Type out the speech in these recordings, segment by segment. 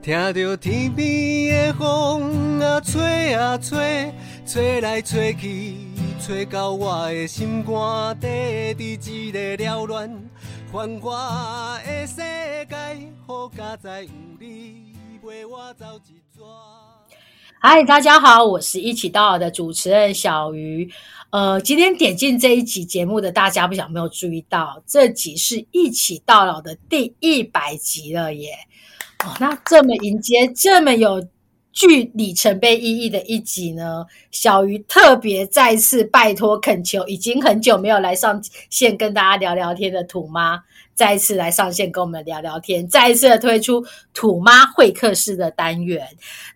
听着天边的风啊吹啊吹，吹来吹去，吹到我的心肝底，伫一个缭乱繁华的世界，好佳哉有你陪我走一逝。嗨，大家好，我是一起到老的主持人小鱼。呃，今天点进这一集节目的大家，不晓有没有注意到，这集是一起到老的第一百集了耶！哦，那这么迎接，这么有具里程碑意义的一集呢，小鱼特别再次拜托恳求，已经很久没有来上线跟大家聊聊天的土妈。再一次来上线跟我们聊聊天，再一次推出土妈会客室的单元。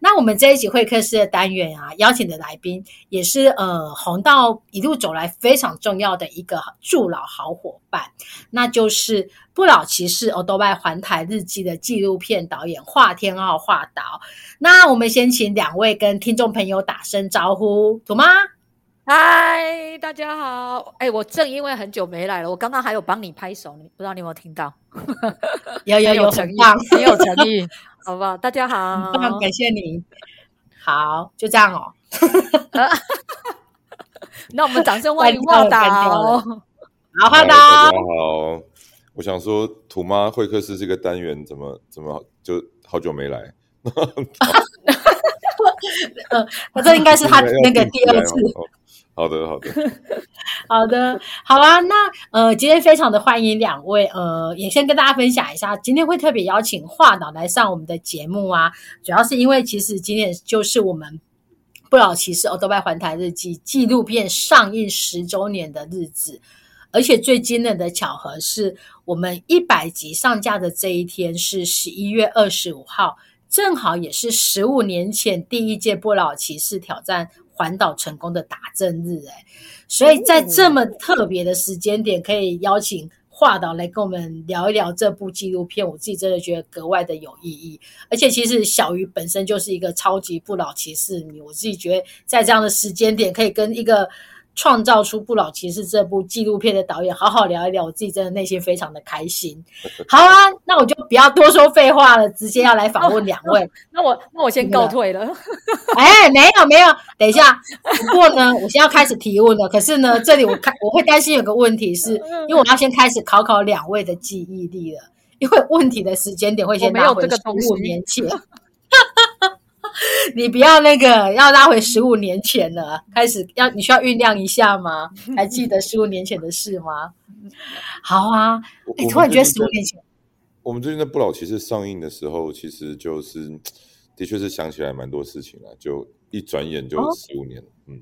那我们这一集会客室的单元啊，邀请的来宾也是呃红道一路走来非常重要的一个助老好伙伴，那就是不老骑士欧多拜环台日记的纪录片导演华天傲华导。那我们先请两位跟听众朋友打声招呼，土妈。嗨，大家好！哎，我正因为很久没来了，我刚刚还有帮你拍手，你不知道你有没有听到？有有有，诚意，很有诚意，好不好？大家好，感谢你。好，就这样哦。那我们掌声欢迎华导。好，华导。大家好，我想说，土妈会客室这个单元怎么怎么就好久没来？呃，我这应该是他 那个第二次。好的，好的，好的，好啊。那呃，今天非常的欢迎两位，呃，也先跟大家分享一下，今天会特别邀请华导来上我们的节目啊。主要是因为其实今天就是我们不老骑士欧多拜环台日记纪录片上映十周年的日子，而且最惊人的巧合是我们一百集上架的这一天是十一月二十五号，正好也是十五年前第一届不老骑士挑战。环岛成功的打正日，哎，所以在这么特别的时间点，可以邀请华导来跟我们聊一聊这部纪录片，我自己真的觉得格外的有意义。而且，其实小鱼本身就是一个超级不老骑士迷，我自己觉得在这样的时间点，可以跟一个。创造出《不老骑士》这部纪录片的导演，好好聊一聊，我自己真的内心非常的开心。好啊，那我就不要多说废话了，直接要来访问两位。那我那我先告退了。哎，没有没有，等一下。不过呢，我先要开始提问了。可是呢，这里我看我会担心有个问题，是因为我要先开始考考两位的记忆力了，因为问题的时间点会先拉回十五年前。你不要那个，要拉回十五年前了，开始要你需要酝酿一下吗？还记得十五年前的事吗？好啊，你突然觉得十五年前，我们最近的《不老骑士》上映的时候，其实就是的确是想起来蛮多事情了，就一转眼就十五年了，嗯，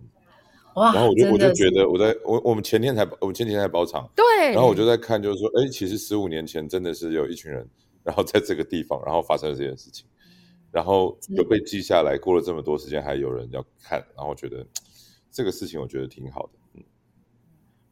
哇！然后我就我就觉得，我在我我们前天才我们前几天才包场，对，然后我就在看，就是说，哎，其实十五年前真的是有一群人，然后在这个地方，然后发生了这件事情。然后就被记下来，过了这么多时间还有人要看，然后觉得这个事情我觉得挺好的，嗯，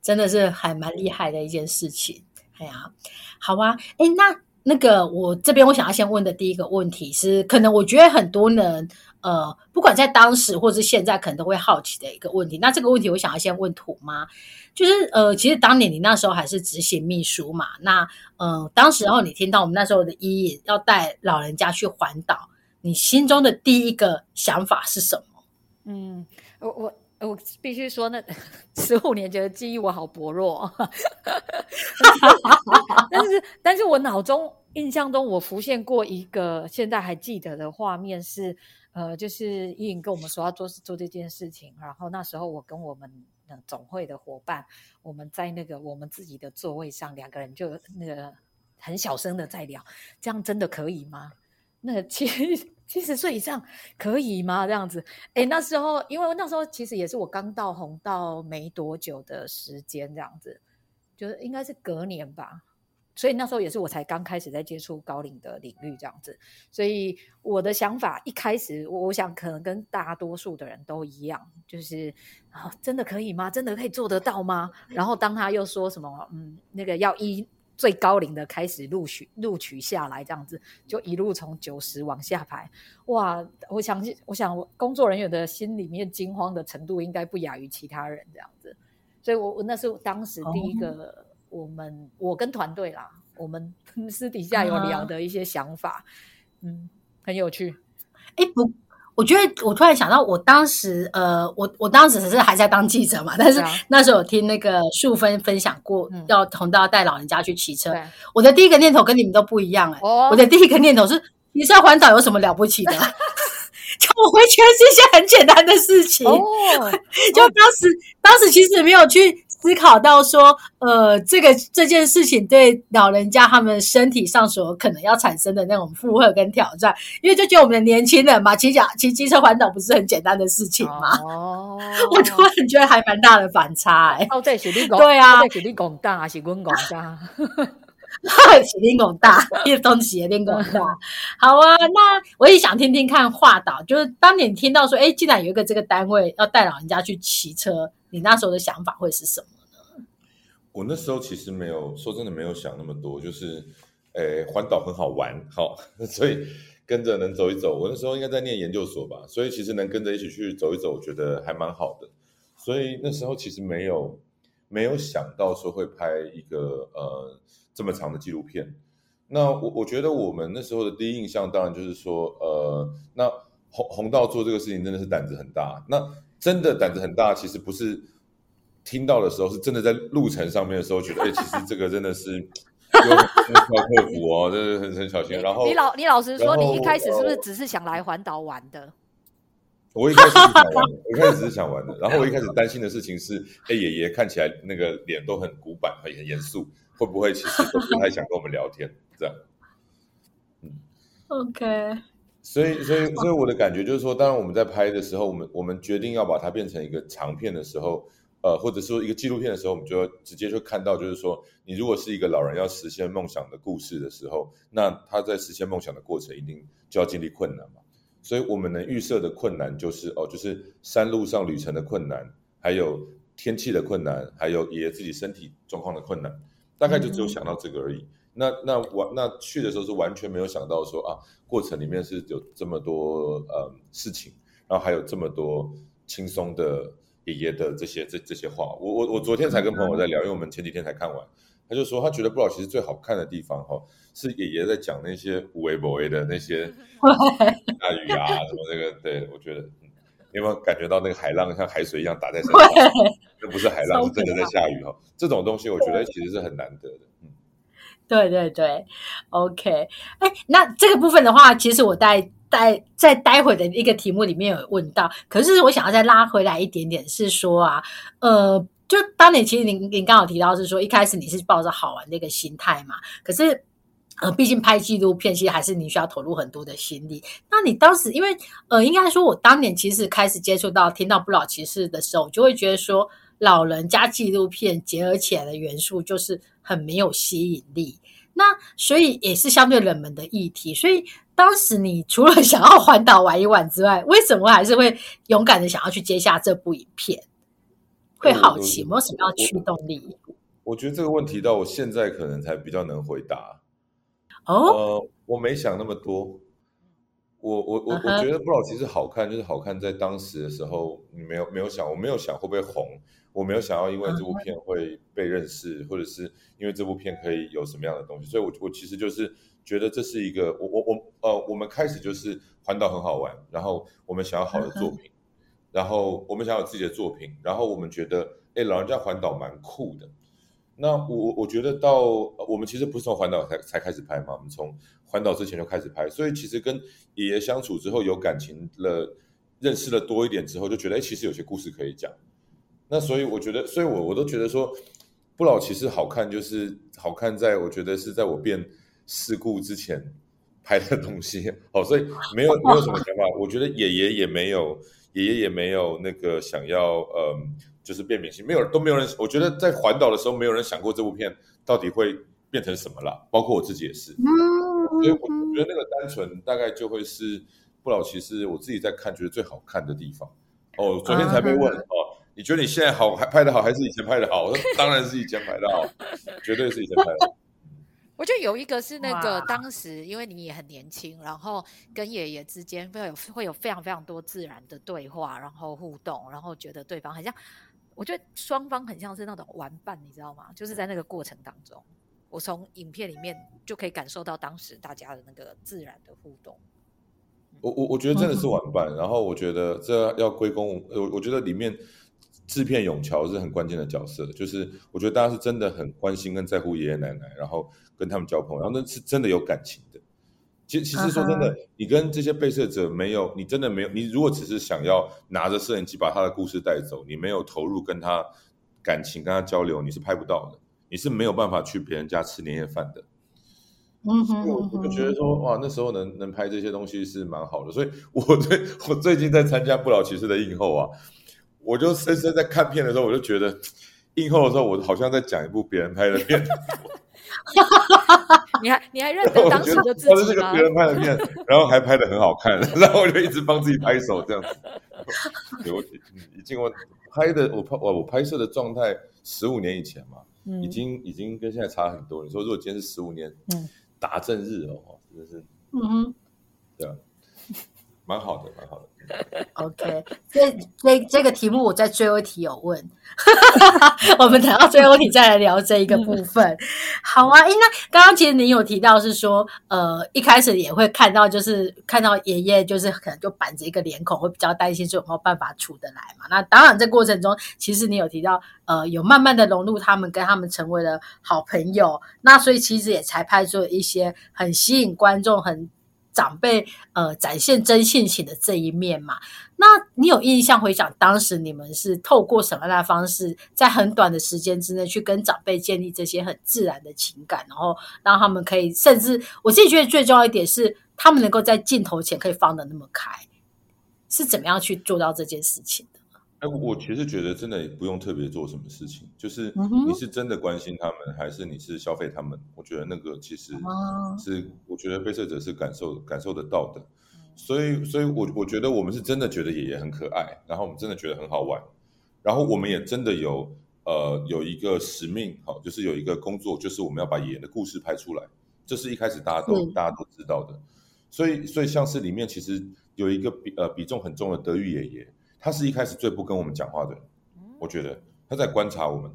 真的是还蛮厉害的一件事情。哎呀，好啊，哎，那那个我这边我想要先问的第一个问题是，可能我觉得很多人呃，不管在当时或是现在，可能都会好奇的一个问题。那这个问题我想要先问土妈，就是呃，其实当年你那时候还是执行秘书嘛，那呃，当时候你听到我们那时候的医引要带老人家去环岛。你心中的第一个想法是什么？嗯，我我我必须说，那十五年前的记忆我好薄弱，但是但是我脑中印象中我浮现过一个现在还记得的画面是，呃，就是伊颖跟我们说要做做这件事情，然后那时候我跟我们总会的伙伴，我们在那个我们自己的座位上，两个人就那个很小声的在聊，这样真的可以吗？那其实七十岁以上可以吗？这样子，哎，那时候因为那时候其实也是我刚到红道没多久的时间，这样子，就是应该是隔年吧，所以那时候也是我才刚开始在接触高龄的领域，这样子，所以我的想法一开始，我我想可能跟大多数的人都一样，就是啊，真的可以吗？真的可以做得到吗？然后当他又说什么，嗯，那个要一。最高龄的开始录取录取下来，这样子就一路从九十往下排，哇！我想，我想工作人员的心里面惊慌的程度应该不亚于其他人这样子，所以我我那是当时第一个，我们我跟团队啦，我们 私底下有聊的一些想法，嗯，很有趣。哎，不，我觉得我突然想到，我当时呃，我我当时只是还在当记者嘛，但是那时候有听那个素芬分享过，要同道带老人家去骑车。我的第一个念头跟你们都不一样哎，我的第一个念头是，骑车环岛有什么了不起的？就我会觉得是一些很简单的事情。就当时当时其实没有去。思考到说，呃，这个这件事情对老人家他们身体上所可能要产生的那种负荷跟挑战，因为就觉得我们的年轻人嘛，骑脚骑机车环岛不是很简单的事情嘛。哦，我突然觉得还蛮大的反差哎。哦，对，雪地广对啊，雪地广大还是滚广大，雪地广大，一东西雪地广大。好啊，那我也想听听看华岛，就是当你听到说，哎，既然有一个这个单位要带老人家去骑车。你那时候的想法会是什么呢？我那时候其实没有说真的没有想那么多，就是，诶，环岛很好玩，好，所以跟着能走一走。我那时候应该在念研究所吧，所以其实能跟着一起去走一走，我觉得还蛮好的。所以那时候其实没有没有想到说会拍一个呃这么长的纪录片。那我我觉得我们那时候的第一印象，当然就是说，呃，那红红道做这个事情真的是胆子很大。那真的胆子很大，其实不是听到的时候，是真的在路程上面的时候，觉得哎，其实这个真的是 要克服哦，真的很很小心。然后你老你老实说，你一开始是不是只是想来环岛玩的？我一开始是想玩，我一开始只是想玩的。然后我一开始担心的事情是，哎，爷爷看起来那个脸都很古板，很很严肃，会不会其实都不太想跟我们聊天？这样，嗯，OK。所以，所以，所以我的感觉就是说，当然我们在拍的时候，我们我们决定要把它变成一个长片的时候，呃，或者说一个纪录片的时候，我们就要直接就看到，就是说，你如果是一个老人要实现梦想的故事的时候，那他在实现梦想的过程一定就要经历困难嘛。所以我们能预设的困难就是，哦，就是山路上旅程的困难，还有天气的困难，还有爷爷自己身体状况的困难，大概就只有想到这个而已。那那完那去的时候是完全没有想到说啊，过程里面是有这么多呃事情，然后还有这么多轻松的爷爷的这些这这些话。我我我昨天才跟朋友在聊，因为我们前几天才看完，他就说他觉得不老其实最好看的地方哈，是爷爷在讲那些无为不为的那些 大雨啊什么那个。对我觉得，有没有感觉到那个海浪像海水一样打在身上？那不是海浪，是真的在下雨哈。这种东西我觉得其实是很难得的。嗯。对对对，OK，哎，那这个部分的话，其实我在待在待会的一个题目里面有问到，可是我想要再拉回来一点点，是说啊，呃，就当年其实您您刚好提到是说，一开始你是抱着好玩的一个心态嘛，可是呃，毕竟拍纪录片，其实还是你需要投入很多的心力。那你当时因为呃，应该说我当年其实开始接触到听到不老骑士的时候，我就会觉得说。老人加纪录片结合起来的元素就是很没有吸引力，那所以也是相对冷门的议题。所以当时你除了想要环岛玩一玩之外，为什么还是会勇敢的想要去接下这部影片？会好奇，有没有什么样驱动力？我觉得这个问题到我现在可能才比较能回答。哦，我没想那么多。我我我我觉得不老其实好看，就是好看在当时的时候，你没有没有想，我没有想会不会红。我没有想要因为这部片会被认识，或者是因为这部片可以有什么样的东西，所以，我我其实就是觉得这是一个，我我我呃，我们开始就是环岛很好玩，然后我们想要好的作品，然后我们想要自己的作品，然后我们觉得，哎，老人家环岛蛮酷的。那我我觉得到我们其实不是从环岛才才开始拍嘛，我们从环岛之前就开始拍，所以其实跟爷爷相处之后有感情了，认识了多一点之后，就觉得哎，其实有些故事可以讲。那所以我觉得，所以我我都觉得说，不老骑士好看，就是好看在我觉得是在我变事故之前拍的东西。好，所以没有没有什么想法。我觉得爷爷也没有，爷爷也没有那个想要，嗯，就是变明星，没有都没有人。我觉得在环岛的时候，没有人想过这部片到底会变成什么了，包括我自己也是。所以我觉得那个单纯大概就会是不老骑士，我自己在看觉得最好看的地方。哦，昨天才被问哦。你觉得你现在好还拍的好，还是以前拍的好？我说当然是以前拍的好，绝对是以前拍的。我觉得有一个是那个当时，因为你也很年轻，然后跟爷爷之间会有会有非常非常多自然的对话，然后互动，然后觉得对方很像，我觉得双方很像是那种玩伴，你知道吗？就是在那个过程当中，我从影片里面就可以感受到当时大家的那个自然的互动。我我我觉得真的是玩伴，然后我觉得这要归功，我我觉得里面制片永桥是很关键的角色，就是我觉得大家是真的很关心跟在乎爷爷奶奶，然后跟他们交朋友，然后那是真的有感情的。其实其实说真的，你跟这些被摄者没有，你真的没有，你如果只是想要拿着摄影机把他的故事带走，你没有投入跟他感情跟他交流，你是拍不到的，你是没有办法去别人家吃年夜饭的。嗯哼，我我就觉得说，哇，那时候能能拍这些东西是蛮好的，所以我最 我最近在参加不老骑士的映后啊，我就深深在看片的时候，我就觉得映后的时候，我好像在讲一部别人拍的片。你还你还认得当时的自己吗？别人拍的片，然后还拍的很好看，然后我就一直帮自己拍手这样子。我已经我拍的我拍我我拍摄的状态十五年以前嘛，已经已经跟现在差很多。你说如果今天是十五年，嗯。达正日哦，真的是，嗯哼，对啊，蛮好的，蛮好的。OK，这这这个题目我在最后一题有问，我们等到最后一题再来聊这一个部分。好啊，哎，那刚刚其实您有提到是说，呃，一开始也会看到，就是看到爷爷，就是可能就板着一个脸孔，会比较担心说有没有办法处得来嘛。那当然，这过程中其实你有提到，呃，有慢慢的融入他们，跟他们成为了好朋友。那所以其实也才拍出一些很吸引观众很。长辈呃展现真性情的这一面嘛？那你有印象回想当时你们是透过什么样的方式，在很短的时间之内去跟长辈建立这些很自然的情感，然后让他们可以，甚至我自己觉得最重要一点是，他们能够在镜头前可以放的那么开，是怎么样去做到这件事情的？哎，我其实觉得真的不用特别做什么事情，就是你是真的关心他们，还是你是消费他们？我觉得那个其实是，我觉得被摄者是感受感受得到的。所以，所以我我觉得我们是真的觉得爷爷很可爱，然后我们真的觉得很好玩，然后我们也真的有呃有一个使命，好，就是有一个工作，就是我们要把爷爷的故事拍出来。这是一开始大家都大家都知道的。所以，所以像是里面其实有一个比呃比重很重的德育爷爷。他是一开始最不跟我们讲话的人，我觉得他在观察我们，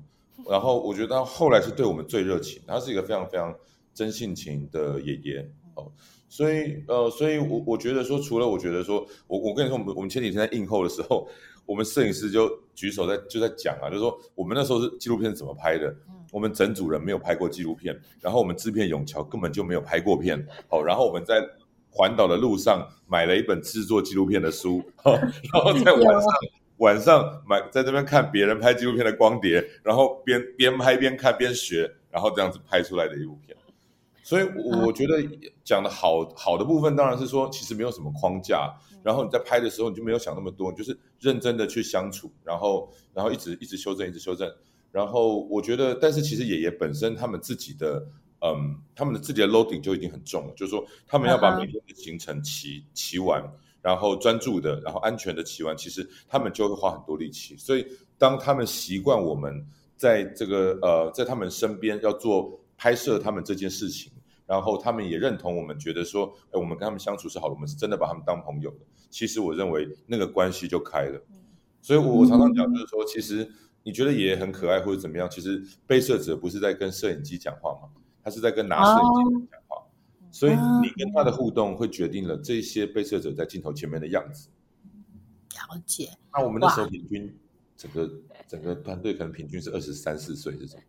然后我觉得他后来是对我们最热情。他是一个非常非常真性情的爷爷哦，所以呃，所以我我觉得说，除了我觉得说，我我跟你说，我们我们前几天在映后的时候，我们摄影师就举手在就在讲啊，就是说我们那时候是纪录片怎么拍的，我们整组人没有拍过纪录片，然后我们制片永桥根本就没有拍过片，好，然后我们在。环岛的路上买了一本制作纪录片的书，然后在晚上晚上买在这边看别人拍纪录片的光碟，然后边边拍边看边学，然后这样子拍出来的一部片。所以我觉得讲的好好的部分当然是说，其实没有什么框架，然后你在拍的时候你就没有想那么多，就是认真的去相处，然后然后一直一直修正，一直修正。然后我觉得，但是其实爷爷本身他们自己的。嗯，他们的自己的 loading 就已经很重了，就是说他们要把每天的行程骑骑完，然后专注的，然后安全的骑完，其实他们就会花很多力气。所以当他们习惯我们在这个呃在他们身边要做拍摄他们这件事情，然后他们也认同我们，觉得说，哎，我们跟他们相处是好的，我们是真的把他们当朋友的。其实我认为那个关系就开了。所以我我常常讲，就是说，其实你觉得爷爷很可爱或者怎么样，其实被摄者不是在跟摄影机讲话吗？他是在跟拿摄影机讲话，所以你跟他的互动会决定了这些被摄者在镜头前面的样子。了解。那我们那时候平均整个整个团队可能平均是二十三四岁这种，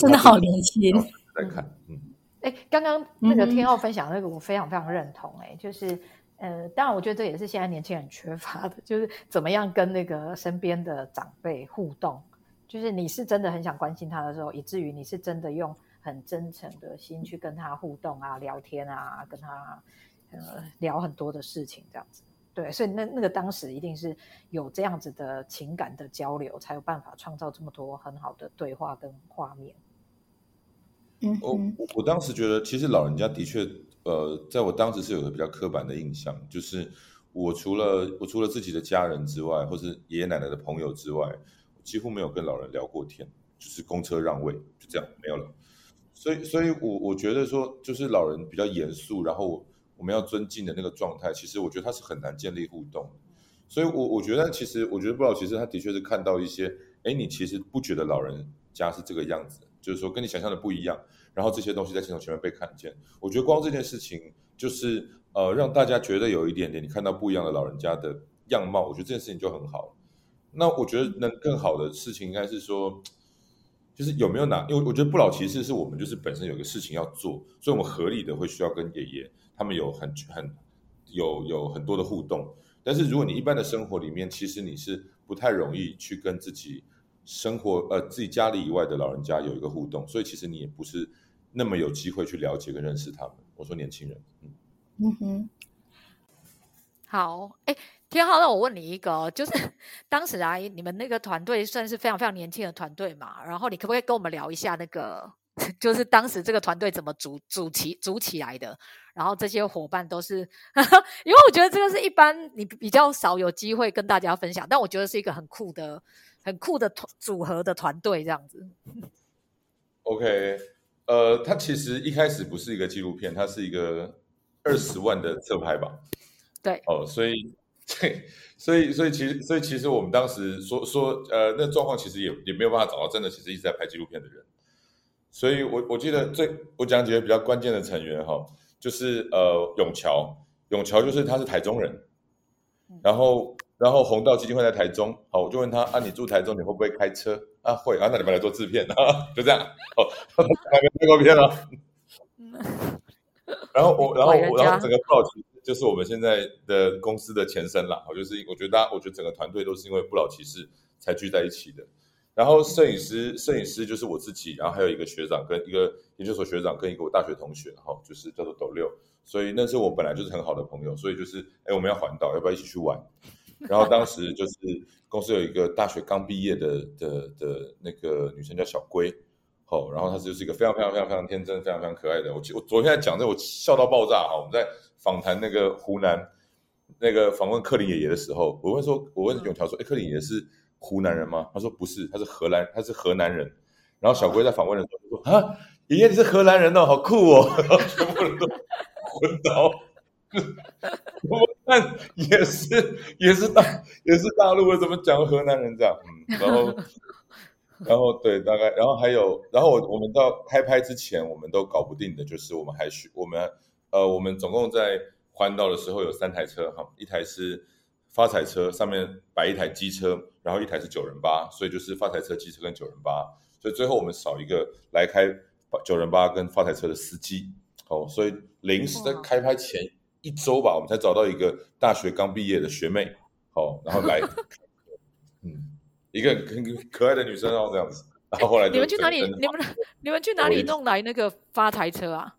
真的好年轻。在看，嗯，哎，刚刚那个天浩分享那个，我非常非常认同。哎，就是呃，当然我觉得这也是现在年轻人缺乏的，就是怎么样跟那个身边的长辈互动。就是你是真的很想关心他的时候，以至于你是真的用很真诚的心去跟他互动啊、聊天啊，跟他呃聊很多的事情，这样子。对，所以那那个当时一定是有这样子的情感的交流，才有办法创造这么多很好的对话跟画面。嗯，我我当时觉得，其实老人家的确，呃，在我当时是有个比较刻板的印象，就是我除了我除了自己的家人之外，或是爷爷奶奶的朋友之外。几乎没有跟老人聊过天，就是公车让位，就这样没有了。所以，所以我我觉得说，就是老人比较严肃，然后我们要尊敬的那个状态，其实我觉得他是很难建立互动。所以，我我觉得其实，我觉得不老，其实他的确是看到一些，哎，你其实不觉得老人家是这个样子，就是说跟你想象的不一样。然后这些东西在镜头前面被看见。我觉得光这件事情就是呃让大家觉得有一点点你看到不一样的老人家的样貌，我觉得这件事情就很好。那我觉得能更好的事情应该是说，就是有没有哪？因为我觉得不老骑士是我们就是本身有个事情要做，所以我们合理的会需要跟爷爷他们有很很有有很多的互动。但是如果你一般的生活里面，其实你是不太容易去跟自己生活呃自己家里以外的老人家有一个互动，所以其实你也不是那么有机会去了解跟认识他们。我说年轻人，嗯嗯哼，好，哎。天浩，那我问你一个，就是 当时啊，你们那个团队算是非常非常年轻的团队嘛？然后你可不可以跟我们聊一下那个，就是当时这个团队怎么组组起组起来的？然后这些伙伴都是，因为我觉得这个是一般你比较少有机会跟大家分享，但我觉得是一个很酷的、很酷的团组合的团队这样子。OK，呃，它其实一开始不是一个纪录片，它是一个二十万的侧拍吧？对，哦，所以。对，所以所以其实所以其实我们当时说说呃，那状况其实也也没有办法找到真的其实一直在拍纪录片的人，所以我我记得最我讲几个比较关键的成员哈，就是呃永桥，永桥就是他是台中人，然后然后红道基金会在台中，好我就问他啊你住台中你会不会开车？啊会。啊那你们来做制片啊 就这样。哦还没拍过片啊，然后我然后我然后整个报纸。就是我们现在的公司的前身啦，就是我觉得大家，我觉得整个团队都是因为不老骑士才聚在一起的。然后摄影师，摄影师就是我自己，然后还有一个学长跟一个研究所学长跟一个我大学同学，然后就是叫做斗六。所以那是我本来就是很好的朋友，所以就是哎，我们要环岛，要不要一起去玩？然后当时就是公司有一个大学刚毕业的的的那个女生叫小龟。哦，然后他就是一个非常非常非常非常天真、非常非常可爱的。我我昨天在讲这，我笑到爆炸哈！我们在访谈那个湖南那个访问克林爷爷的时候，我问说，我问永桥说，哎，克林爷爷是湖南人吗？他说不是，他是荷兰，他是河南人。然后小龟在访问的时候说，啊，爷爷你是荷兰人哦，好酷哦！然后全部人都昏倒。我看也是也是大也是大陆，为什么讲河南人这样？嗯，然后。然后对，大概，然后还有，然后我我们到开拍之前，我们都搞不定的，就是我们还需我们呃，我们总共在环岛的时候有三台车哈，一台是发财车，上面摆一台机车，然后一台是九人八，所以就是发财车、机车跟九人八，所以最后我们少一个来开九人八跟发财车的司机，哦，所以临时在开拍前一周吧，我们才找到一个大学刚毕业的学妹，好，然后来。一个很可爱的女生哦，这样子。然后后来你们去哪里？你们你们去哪里弄来那个发财车啊？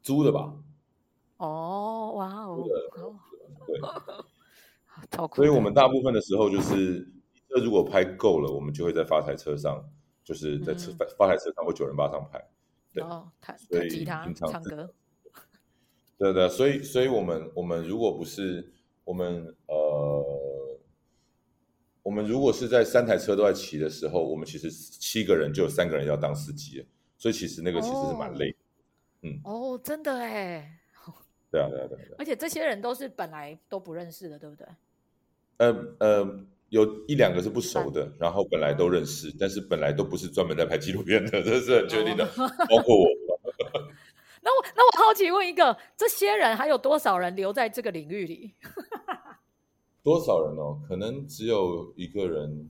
租的吧。哦，哇哦。对。所以，我们大部分的时候就是，车如果拍够了，我们就会在发财车上，就是在车发发财车上或九人八上拍。对。弹吉他、唱歌。对对，所以，所以我们我们如果不是我们呃。我们如果是在三台车都在骑的时候，我们其实七个人就有三个人要当司机，所以其实那个其实是蛮累的。嗯，哦，真的哎。对啊，对啊，对啊。而且这些人都是本来都不认识的，对不对？呃呃，有一两个是不熟的，然后本来都认识，但是本来都不是专门在拍纪录片的，这是很确定的，包括我。那我那我好奇问一个，这些人还有多少人留在这个领域里？多少人哦？可能只有一个人，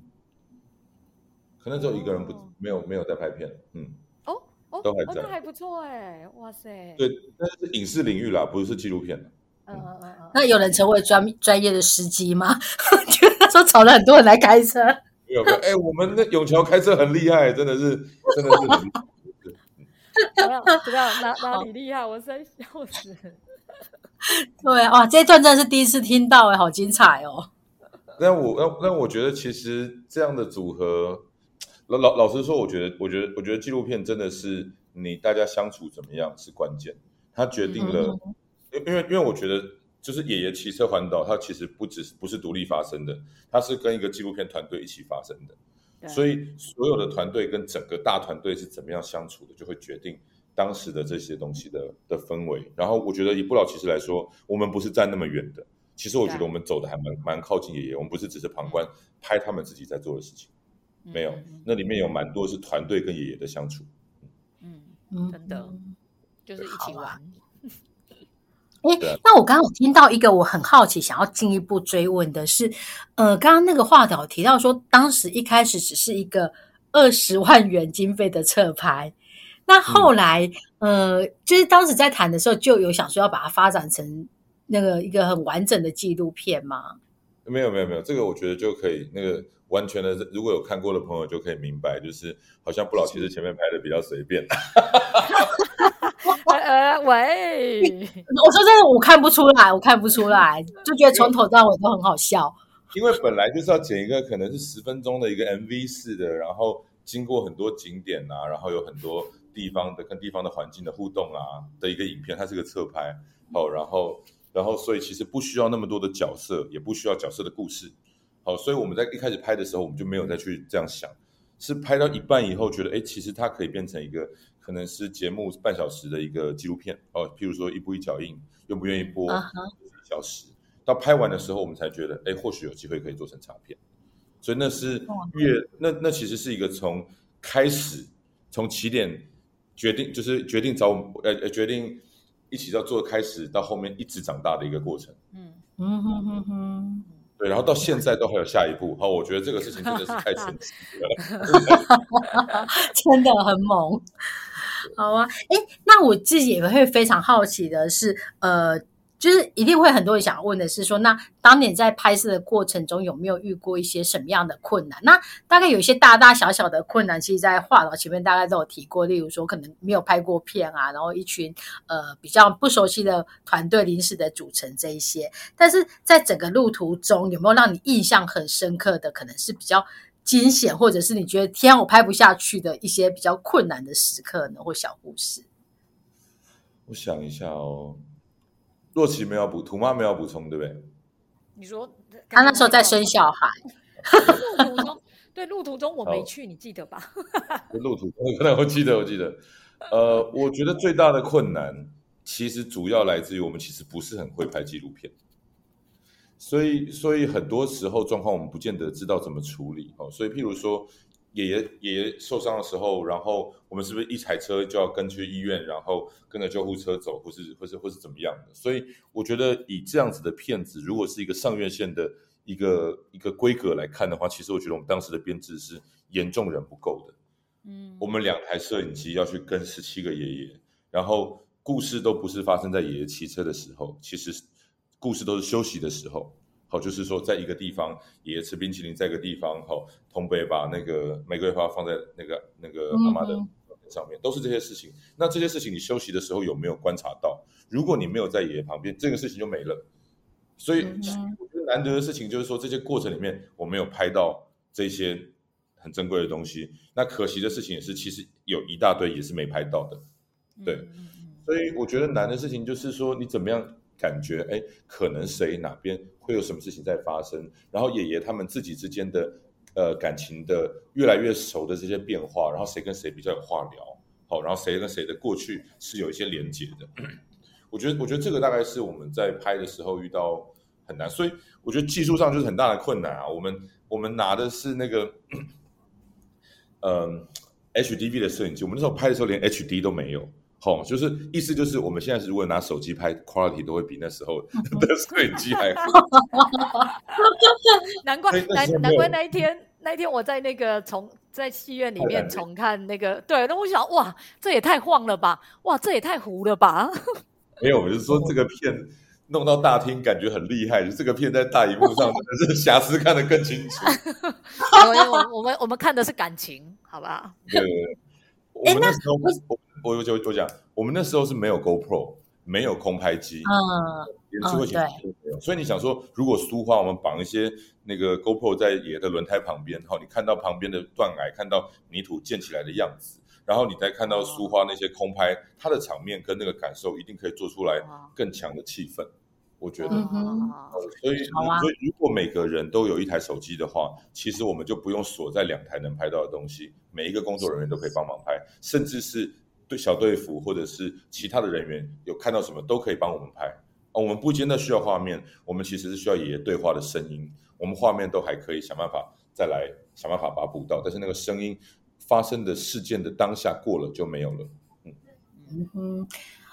可能只有一个人不没有没有在拍片，嗯，哦哦，都还在，还不错哎，哇塞！对，那是影视领域啦，不是纪录片嗯嗯嗯嗯。那有人成为专专业的司机吗？就他说找了很多人来开车。没有个哎，我们那永桥开车很厉害，真的是，真的是。怎么样？怎么样？哪哪里厉害？我真笑死。对哇，这一段真的是第一次听到哎，好精彩哦！那我那那我觉得其实这样的组合，老老老实说，我觉得我觉得我觉得纪录片真的是你大家相处怎么样是关键，它决定了，因因为因为我觉得就是爷爷骑车环岛，它其实不只是不是独立发生的，它是跟一个纪录片团队一起发生的，所以所有的团队跟整个大团队是怎么样相处的，就会决定。当时的这些东西的的氛围，然后我觉得以不老骑士来说，我们不是站那么远的。其实我觉得我们走的还蛮蛮靠近爷爷，我们不是只是旁观拍他们自己在做的事情，没有，那里面有蛮多是团队跟爷爷的相处。嗯嗯真的就是一起玩。哎那我刚刚有听到一个我很好奇，想要进一步追问的是，呃，刚刚那个话导提到说，当时一开始只是一个二十万元经费的侧拍，那后来，呃，就是当时在谈的时候，就有想说要把它发展成那个一个很完整的纪录片吗？没有没有没有，这个我觉得就可以那个完全的，如果有看过的朋友就可以明白，就是好像不老其实前面拍的比较随便，呃 呃，喂，我说真的，我看不出来，我看不出来，就觉得从头到尾都很好笑。因为本来就是要剪一个可能是十分钟的一个 MV 式的，然后经过很多景点啊，然后有很多地方的跟地方的环境的互动啊的一个影片，它是个侧拍，好，然后然后所以其实不需要那么多的角色，也不需要角色的故事，好，所以我们在一开始拍的时候，我们就没有再去这样想，是拍到一半以后觉得，哎，其实它可以变成一个可能是节目半小时的一个纪录片，哦，譬如说一步一脚印，愿不愿意播一小时。到拍完的时候，我们才觉得，哎，或许有机会可以做成长片。所以那是越那那其实是一个从开始从起点决定，就是决定找我们呃呃决定一起要做开始，到后面一直长大的一个过程。嗯，嗯哼哼哼，对，然后到现在都还有下一步。好，我觉得这个事情真的是太神奇了。真的很猛。好啊，哎，那我自己也会非常好奇的是，呃，就是一定会很多人想问的是说，那当年在拍摄的过程中有没有遇过一些什么样的困难？那大概有一些大大小小的困难，其实，在画稿前面大概都有提过，例如说可能没有拍过片啊，然后一群呃比较不熟悉的团队临时的组成这一些。但是在整个路途中，有没有让你印象很深刻的，可能是比较惊险，或者是你觉得天我拍不下去的一些比较困难的时刻呢，或小故事？我想一下哦，若琪没有补，图妈没有补充，对不对？你说他那时候在生小孩，路途中，对路途中我没去，你记得吧？路途，我我记得，我记得。呃，我觉得最大的困难其实主要来自于我们其实不是很会拍纪录片，所以所以很多时候状况我们不见得知道怎么处理哦。所以譬如说爷爷爷爷受伤的时候，然后我们是不是一踩车就要跟去医院，然后跟着救护车走，或是或是或是怎么样的？所以我觉得以这样子的片子，如果是一个上院线的一个一个规格来看的话，其实我觉得我们当时的编制是严重人不够的。嗯，我们两台摄影机要去跟十七个爷爷，然后故事都不是发生在爷爷骑车的时候，其实故事都是休息的时候。好，就是说在一个地方，爷爷吃冰淇淋，在一个地方，好，同北把那个玫瑰花放在那个那个妈妈的嗯上面，都是这些事情。那这些事情你休息的时候有没有观察到？如果你没有在爷爷旁边，这个事情就没了。所以我觉得难得的事情就是说，这些过程里面我没有拍到这些很珍贵的东西。那可惜的事情也是，其实有一大堆也是没拍到的。对所以我觉得难的事情就是说，你怎么样感觉，哎，可能谁哪边会有什么事情在发生，然后爷爷他们自己之间的呃感情的越来越熟的这些变化，然后谁跟谁比较有话聊，好，然后谁跟谁的过去是有一些连结的。我觉得，我觉得这个大概是我们在拍的时候遇到很难，所以我觉得技术上就是很大的困难啊。我们我们拿的是那个，嗯、HDV 的摄影机，我们那时候拍的时候连 HD 都没有。好、就是意思就是我们现在是如果拿手机拍，quality 都会比那时候 的摄影机还好。难怪难难怪那一天那一天我在那个重在戏院里面重看那个，对，那我想哇，这也太晃了吧，哇，这也太糊了吧，没有，我就是说这个片弄到大厅感觉很厉害，就这个片在大荧幕上真的是瑕疵看得更清楚。因为我我们我们看的是感情，好吧？我们那时候我我我就我讲，我们那时候是没有 GoPro，没有空拍机，嗯，连智慧型嗯手机都没有。所以你想说，如果苏花我们绑一些那个 GoPro 在野的轮胎旁边，好，你看到旁边的断崖，看到泥土建起来的样子，然后你再看到苏花那些空拍，它的场面跟那个感受，一定可以做出来更强的气氛。我觉得，所以，啊所以如果每个人都有一台手机的话，其实我们就不用锁在两台能拍到的东西，每一个工作人员都可以帮忙拍，甚至是对小队服或者是其他的人员有看到什么都可以帮我们拍。哦，我们不见得需要画面，我们其实是需要爷爷对话的声音，我们画面都还可以想办法再来想办法把它补到，但是那个声音发生的事件的当下过了就没有了。嗯哼。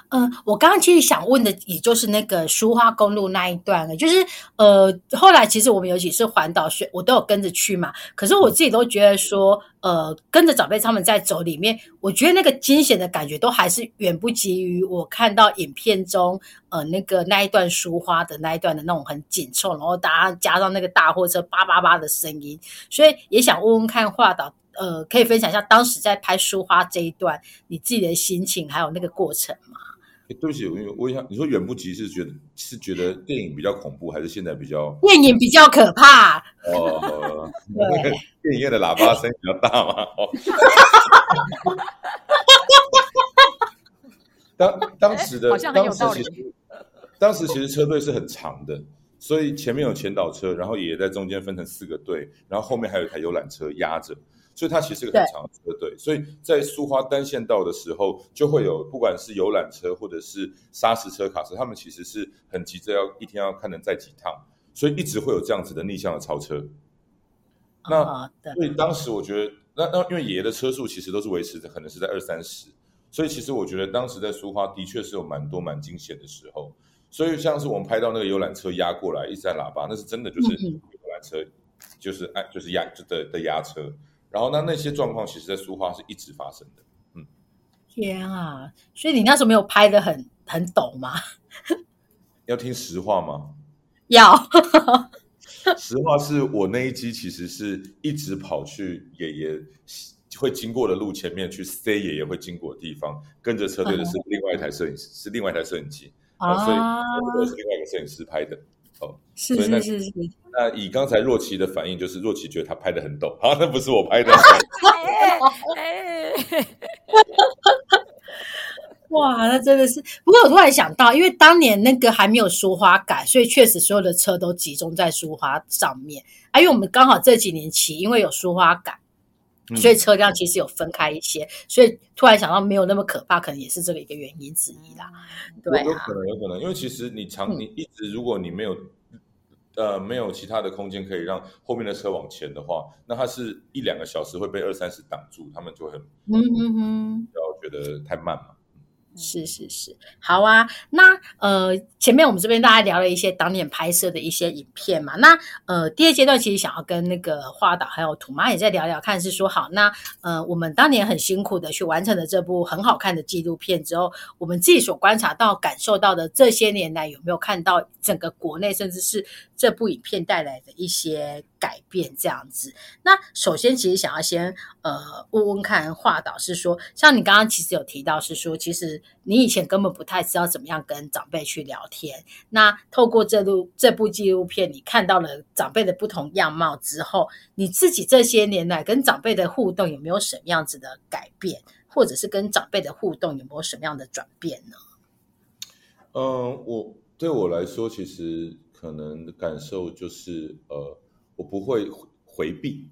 嗯，我刚刚其实想问的，也就是那个苏花公路那一段了，就是呃，后来其实我们有几次环岛去，我都有跟着去嘛。可是我自己都觉得说，呃，跟着长辈他们在走里面，我觉得那个惊险的感觉都还是远不及于我看到影片中，呃，那个那一段苏花的那一段的那种很紧凑，然后大家加上那个大货车叭叭叭的声音，所以也想问问看画导，呃，可以分享一下当时在拍苏花这一段你自己的心情，还有那个过程吗？对不起，我我想你说远不及是觉得是觉得电影比较恐怖，还是现在比较电影比较可怕？哦，电影院的喇叭声比较大嘛。当当时的当时其实当时其实车队是很长的，所以前面有前导车，然后也在中间分成四个队，然后后面还有一台游览车压着。所以它其实是个很长的车队，所以在苏花单线道的时候，就会有不管是游览车或者是砂石车、卡车，他们其实是很急着要一天要看能载几趟，所以一直会有这样子的逆向的超车。那所以当时我觉得，那那因为爷爷的车速其实都是维持在可能是在二三十，所以其实我觉得当时在苏花的确是有蛮多蛮惊险的时候。所以像是我们拍到那个游览车压过来一直在喇叭，那是真的就是游览车就是按就是压就的的压车。然后那那些状况，其实，在书画是一直发生的。嗯，天啊！所以你那时候没有拍的很很抖吗？要听实话吗？要。实话是我那一机其实是一直跑去爷爷会经过的路前面去塞爷爷会经过的地方，跟着车队的是另外一台摄影师，是另外一台摄影机啊，所以我是另外一个摄影师拍的。哦，是是是是。那以刚才若琪的反应，就是若琪觉得他拍的很逗，好，那不是我拍的。哇，那真的是。不过我突然想到，因为当年那个还没有书花改，所以确实所有的车都集中在书花上面。啊，因为我们刚好这几年骑，因为有书花改，所以车辆其实有分开一些。所以突然想到，没有那么可怕，可能也是这个一个原因之一啦。对，有可能，有可能，因为其实你长，你一直，如果你没有。呃，没有其他的空间可以让后面的车往前的话，那它是一两个小时会被二三十挡住，他们就很嗯嗯嗯，然后觉得太慢嘛。是是是，好啊。那呃，前面我们这边大家聊了一些当年拍摄的一些影片嘛。那呃，第二阶段其实想要跟那个华导还有土妈也在聊聊看，是说好，那呃，我们当年很辛苦的去完成了这部很好看的纪录片之后，我们自己所观察到、感受到的这些年来，有没有看到整个国内甚至是这部影片带来的一些改变？这样子。那首先，其实想要先呃问问看华导，是说像你刚刚其实有提到，是说其实。你以前根本不太知道怎么样跟长辈去聊天。那透过这部这部纪录片，你看到了长辈的不同样貌之后，你自己这些年来跟长辈的互动有没有什么样子的改变，或者是跟长辈的互动有没有什么样的转变呢？嗯，我对我来说，其实可能感受就是，呃，我不会回避，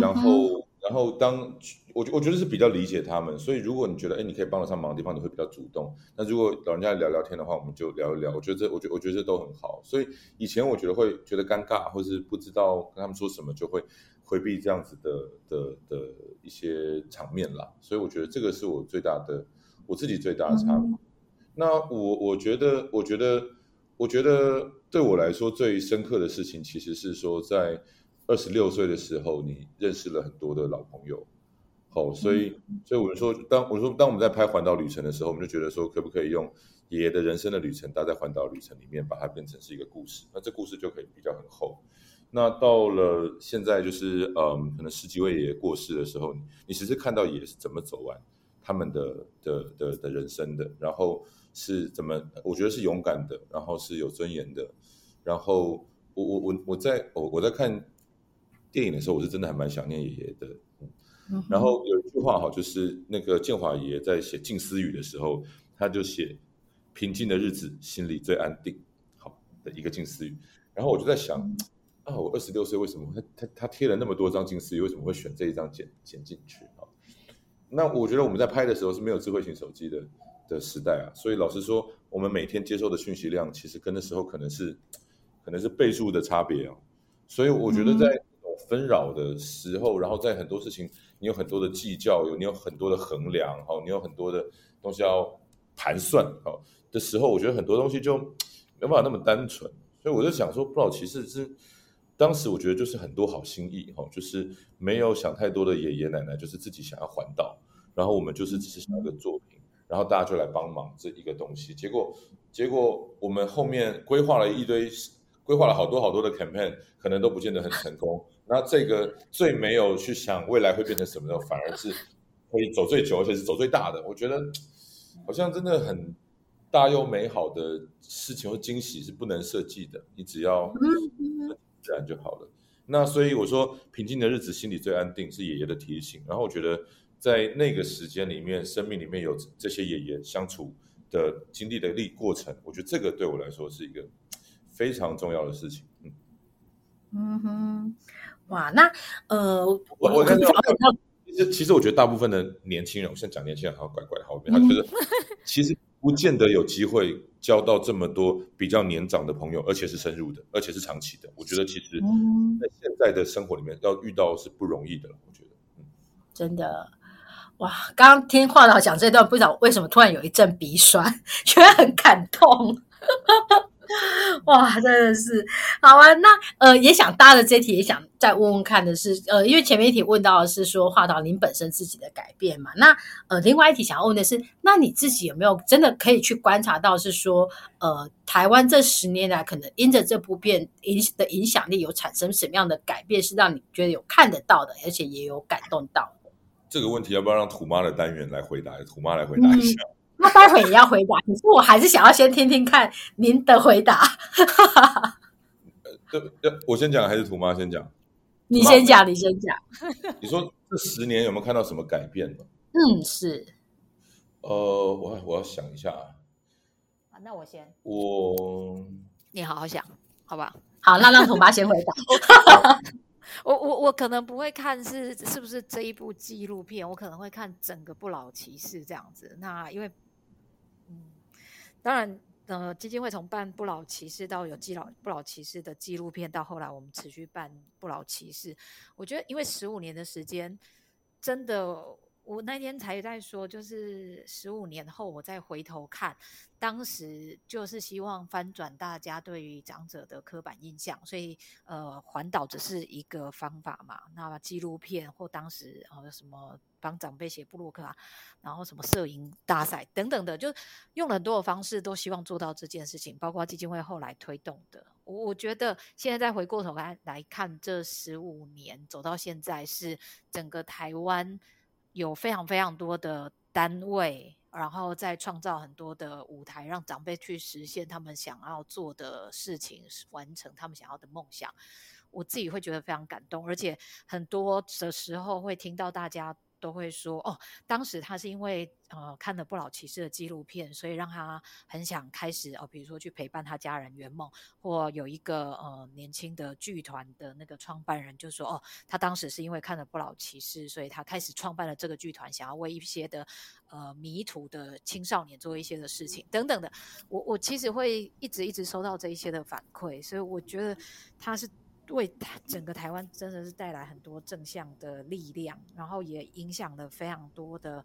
然后。然后当我我觉得是比较理解他们，所以如果你觉得哎，你可以帮得上忙的地方，你会比较主动。那如果老人家聊聊天的话，我们就聊一聊。我觉得这，我觉我觉得这都很好。所以以前我觉得会觉得尴尬，或是不知道跟他们说什么，就会回避这样子的的的一些场面啦。所以我觉得这个是我最大的我自己最大的差别。那我我觉得，我觉得，我觉得对我来说最深刻的事情，其实是说在。二十六岁的时候，你认识了很多的老朋友，好，所以，所以我们说，当我说当我们在拍环岛旅程的时候，我们就觉得说，可不可以用爷爷的人生的旅程搭在环岛旅程里面，把它变成是一个故事，那这故事就可以比较很厚。那到了现在，就是嗯，可能十几位爷爷过世的时候，你其实看到爷爷是怎么走完他们的的的的人生的，然后是怎么，我觉得是勇敢的，然后是有尊严的，然后我我我我在我我在看。电影的时候，我是真的还蛮想念爷爷的。然后有一句话哈，就是那个建华爷爷在写《静思语》的时候，他就写“平静的日子，心里最安定”好的一个静思语。然后我就在想，啊，我二十六岁，为什么他他他贴了那么多张静思语，为什么会选这一张剪剪进去啊？那我觉得我们在拍的时候是没有智慧型手机的的时代啊，所以老实说，我们每天接受的讯息量，其实跟那时候可能是可能是倍数的差别啊。所以我觉得在纷扰的时候，然后在很多事情你有很多的计较，有你有很多的衡量，哈，你有很多的东西要盘算，哈的时候，我觉得很多东西就没办法那么单纯。所以我就想说，不老其实是当时我觉得就是很多好心意，哈，就是没有想太多的爷爷奶奶，就是自己想要环岛，然后我们就是只是想要个作品，然后大家就来帮忙这一个东西。结果结果我们后面规划了一堆。规划了好多好多的 campaign，可能都不见得很成功。那这个最没有去想未来会变成什么的，反而是可以走最久，而且是走最大的。我觉得好像真的很大又美好的事情或惊喜是不能设计的，你只要自然就好了。那所以我说，平静的日子心里最安定，是爷爷的提醒。然后我觉得在那个时间里面，生命里面有这些爷爷相处的经历的历过程，我觉得这个对我来说是一个。非常重要的事情，嗯，嗯哼，哇，那呃，我我看到，其实其实我觉得大部分的年轻人，我现在讲年轻人好像怪怪的，好，他觉得 其实不见得有机会交到这么多比较年长的朋友，而且是深入的，而且是长期的。我觉得其实，在现在的生活里面要遇到是不容易的了。我觉得，嗯，真的，哇，刚刚听华导讲这段，不知道为什么突然有一阵鼻酸，觉得很感动。哇，真的是好啊！那呃，也想搭的这题，也想再问问看的是，呃，因为前面一题问到的是说华导您本身自己的改变嘛，那呃，另外一题想要问的是，那你自己有没有真的可以去观察到，是说呃，台湾这十年来可能因着这部片影的影响力，有产生什么样的改变，是让你觉得有看得到的，而且也有感动到？这个问题要不要让土妈的单元来回答？土妈来回答一下。那待会也要回答，可是我还是想要先听听看您的回答。呃，我先讲还是土妈先讲？你先讲，你先讲。你说这十年有没有看到什么改变呢？嗯，是。呃，我我要想一下啊。那我先。我。你好好想，好吧？好，那让土妈先回答。我我我可能不会看是是不是这一部纪录片，我可能会看整个不老骑士这样子。那因为。嗯，当然，呃，基金会从办不老骑士到有纪老不老骑士的纪录片，到后来我们持续办不老骑士，我觉得因为十五年的时间，真的。我那天才在说，就是十五年后我再回头看，当时就是希望翻转大家对于长者的刻板印象，所以呃，环岛只是一个方法嘛。那纪录片或当时呃什么帮长辈写布洛克啊，然后什么摄影大赛等等的，就用了很多的方式，都希望做到这件事情。包括基金会后来推动的，我我觉得现在再回过头来来看，这十五年走到现在，是整个台湾。有非常非常多的单位，然后再创造很多的舞台，让长辈去实现他们想要做的事情，完成他们想要的梦想。我自己会觉得非常感动，而且很多的时候会听到大家。都会说哦，当时他是因为呃看了不老骑士的纪录片，所以让他很想开始哦，比如说去陪伴他家人圆梦，或有一个呃年轻的剧团的那个创办人就说哦，他当时是因为看了不老骑士，所以他开始创办了这个剧团，想要为一些的呃迷途的青少年做一些的事情等等的。我我其实会一直一直收到这一些的反馈，所以我觉得他是。为台整个台湾真的是带来很多正向的力量，然后也影响了非常多的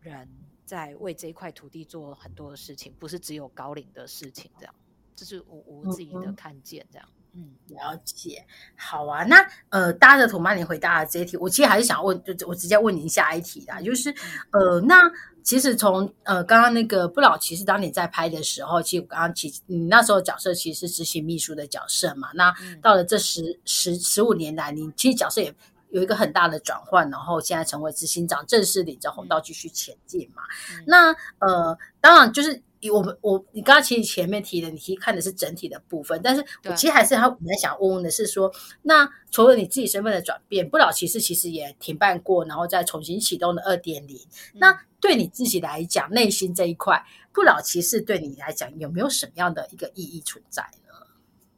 人在为这一块土地做很多的事情，不是只有高龄的事情，这样，这是我我自己的看见，这样。嗯，了解。好啊，那呃，搭着土曼你回答的这一题，我其实还是想问，就我直接问您下一题啦，就是呃，那其实从呃刚刚那个不老骑士，当你在拍的时候，其实刚刚其你那时候角色其实是执行秘书的角色嘛，那到了这十十十五年来，你其实角色也有一个很大的转换，然后现在成为执行长，正式领着红道继续前进嘛。那呃，当然就是。我们我你刚刚其实前面提的，你其实看的是整体的部分，但是我其实还是还蛮想问问的是说，那除了你自己身份的转变，不老骑士其实也停办过，然后再重新启动的二点零，那对你自己来讲，内心这一块，不老骑士对你来讲有没有什么样的一个意义存在呢？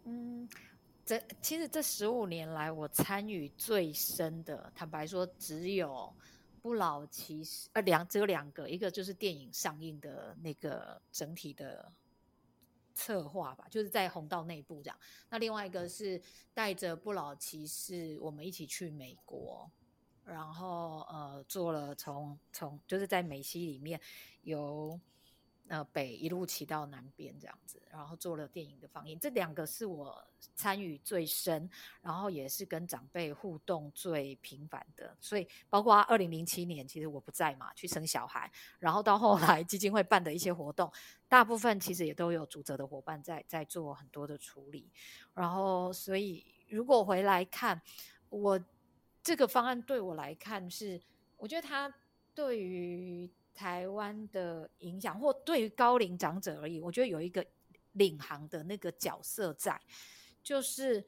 嗯，这其实这十五年来，我参与最深的，坦白说，只有。不老骑士，呃，两只有两个，一个就是电影上映的那个整体的策划吧，就是在红道内部这样。那另外一个是带着不老骑士，我们一起去美国，然后呃做了从从就是在美西里面有。呃，北一路骑到南边这样子，然后做了电影的放映，这两个是我参与最深，然后也是跟长辈互动最频繁的。所以，包括二零零七年，其实我不在嘛，去生小孩，然后到后来基金会办的一些活动，大部分其实也都有主责的伙伴在在做很多的处理。然后，所以如果回来看我这个方案，对我来看是，我觉得它对于。台湾的影响，或对于高龄长者而言，我觉得有一个领航的那个角色在，就是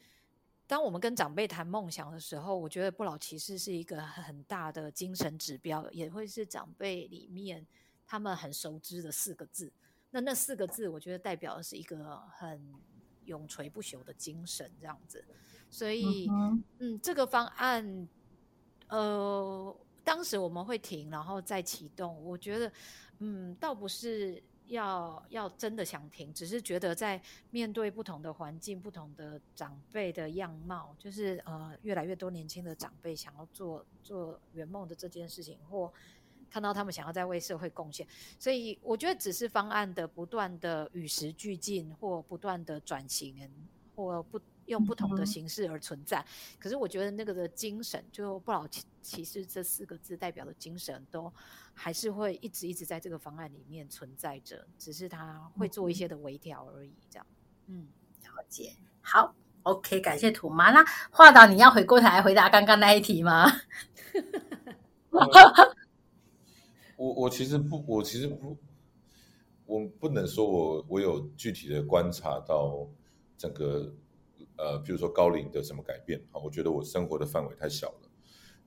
当我们跟长辈谈梦想的时候，我觉得不老骑士是一个很大的精神指标，也会是长辈里面他们很熟知的四个字。那那四个字，我觉得代表的是一个很永垂不朽的精神，这样子。所以，嗯，这个方案，呃。当时我们会停，然后再启动。我觉得，嗯，倒不是要要真的想停，只是觉得在面对不同的环境、不同的长辈的样貌，就是呃，越来越多年轻的长辈想要做做圆梦的这件事情，或看到他们想要在为社会贡献，所以我觉得只是方案的不断的与时俱进，或不断的转型，或不。用不同的形式而存在，可是我觉得那个的精神，就不老骑骑士这四个字代表的精神，都还是会一直一直在这个方案里面存在着，只是他会做一些的微调而已。这样，嗯，了解。好，OK，感谢土妈。那华导，你要回过头来回答刚刚那一题吗？我我其实不，我其实不，我不能说我我有具体的观察到整个。呃，比如说高龄的什么改变啊？我觉得我生活的范围太小了，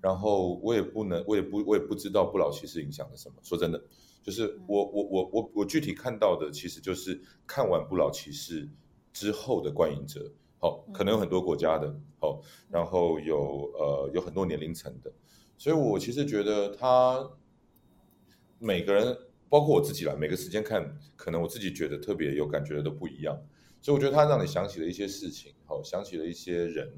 然后我也不能，我也不，我也不知道不老骑士影响了什么。说真的，就是我我我我我具体看到的，其实就是看完不老骑士之后的观影者，好，可能有很多国家的，好，然后有呃有很多年龄层的，所以我其实觉得他每个人，包括我自己啦，每个时间看，可能我自己觉得特别有感觉的都不一样。所以我觉得他让你想起了一些事情，好，想起了一些人，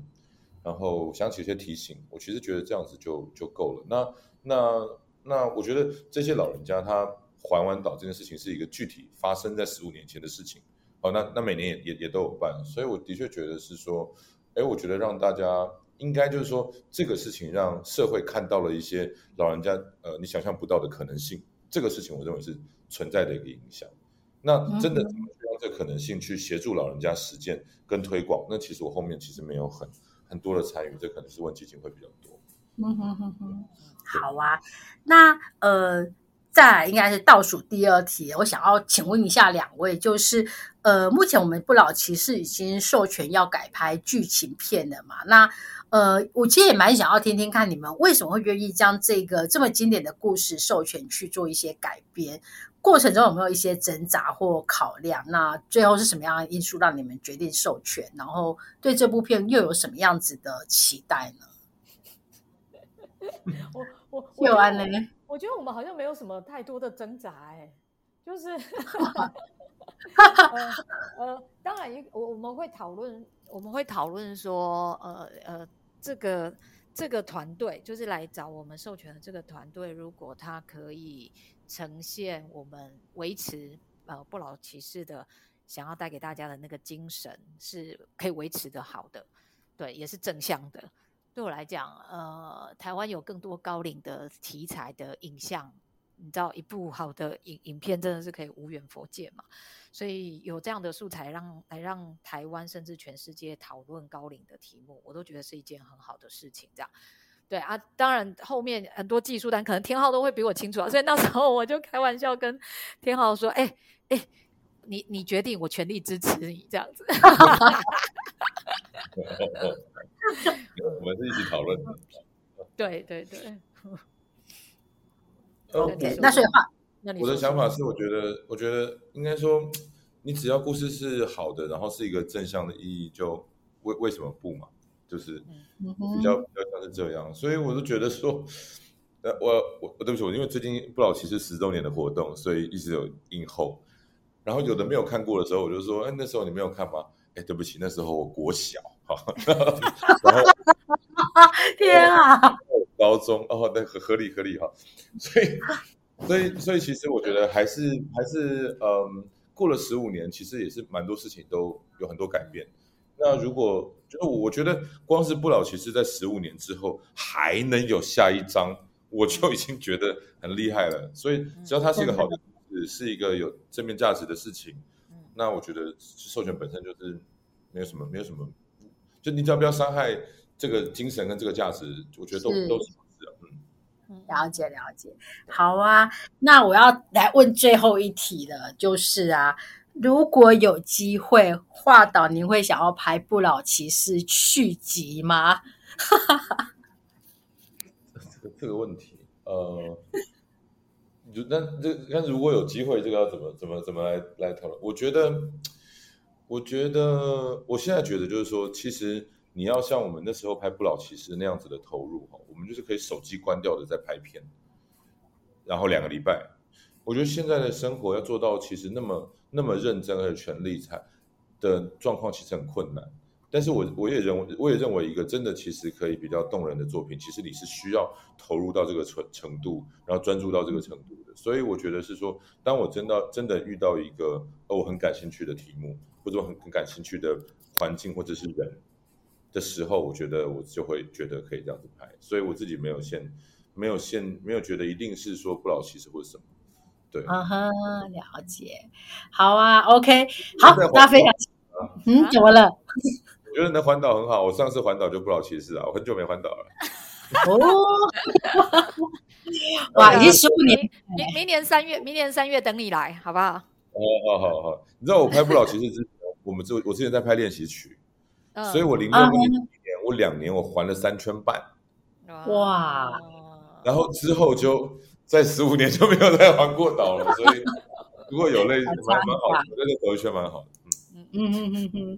然后想起一些提醒。我其实觉得这样子就就够了。那那那，我觉得这些老人家他还完岛这件事情是一个具体发生在十五年前的事情。好，那那每年也也也都有办。所以我的确觉得是说，哎，我觉得让大家应该就是说这个事情让社会看到了一些老人家呃你想象不到的可能性。这个事情我认为是存在的一个影响。那真的。这可能性去协助老人家实践跟推广，那其实我后面其实没有很很多的参与，这可能是问基金会比较多。嗯哼哼哼，好啊，那呃，再来应该是倒数第二题，我想要请问一下两位，就是呃，目前我们不老骑士已经授权要改拍剧情片了嘛？那呃，我其实也蛮想要听听看你们为什么会愿意将这个这么经典的故事授权去做一些改编。过程中有没有一些挣扎或考量？那最后是什么样的因素让你们决定授权？然后对这部片又有什么样子的期待呢？我我有安呢？我觉得我们好像没有什么太多的挣扎，哎，就是 呃，当然一我我们会讨论，我们会讨论说，呃呃，这个这个团队就是来找我们授权的这个团队，如果他可以。呈现我们维持呃不老骑士的想要带给大家的那个精神是可以维持的好的，对，也是正向的。对我来讲，呃，台湾有更多高龄的题材的影像，你知道，一部好的影影片真的是可以无远佛界嘛。所以有这样的素材让来让台湾甚至全世界讨论高龄的题目，我都觉得是一件很好的事情。这样。对啊，当然后面很多技术单可能天浩都会比我清楚啊，所以那时候我就开玩笑跟天浩说：“哎哎，你你决定，我全力支持你这样子。”我们是一起讨论的。对对对。OK，那所以话，我的想法是，我觉得，我觉得应该说，你只要故事是好的，然后是一个正向的意义，就为为什么不嘛？就是比较比较像是这样，所以我就觉得说，呃，我我我对不起我，因为最近不老骑士十周年的活动，所以一直有映后，然后有的没有看过的时候，我就说，哎，那时候你没有看吗？哎，对不起，那时候我国小，哈，然后 天啊，高中哦，那合合理合理哈，所以所以所以其实我觉得还是还是嗯，过了十五年，其实也是蛮多事情都有很多改变。那如果就我觉得光是不老骑士在十五年之后还能有下一章，我就已经觉得很厉害了。所以只要它是一个好的故事，是一个有正面价值的事情，那我觉得授权本身就是没有什么没有什么，就你只要不要伤害这个精神跟这个价值，我觉得都都是好事啊。嗯，了解了解，好啊。那我要来问最后一题了，就是啊。如果有机会画导，您会想要拍《不老骑士》续集吗？这 个这个问题，呃，那这那如果有机会，这个要怎么怎么怎么来来讨论？我觉得，我觉得，我现在觉得就是说，其实你要像我们那时候拍《不老骑士》那样子的投入哈，我们就是可以手机关掉的在拍片，然后两个礼拜。我觉得现在的生活要做到其实那么那么认真而全力才的状况，其实很困难。但是我我也认为，我也认为一个真的其实可以比较动人的作品，其实你是需要投入到这个程程度，然后专注到这个程度的。所以我觉得是说，当我真的真的遇到一个我很感兴趣的题目，或者很很感兴趣的环境或者是人的时候，我觉得我就会觉得可以这样子拍。所以我自己没有限，没有限，没有觉得一定是说不老其实或者什么。对，啊哈，了解，好啊，OK，好，那非常，嗯，怎么了？我觉得能环岛很好，我上次环岛就不老骑士啊，我很久没环岛了。哦，哇，已经十五年，明明年三月，明年三月等你来，好不好？哦，好好好，你知道我拍不老骑士之前，我们之我之前在拍练习曲，所以我零六年年我两年我环了三圈半，哇，然后之后就。在十五年就没有再环过岛了，所以如果有 类似蛮蛮好的，我觉得走一圈蛮好的。嗯嗯嗯嗯嗯，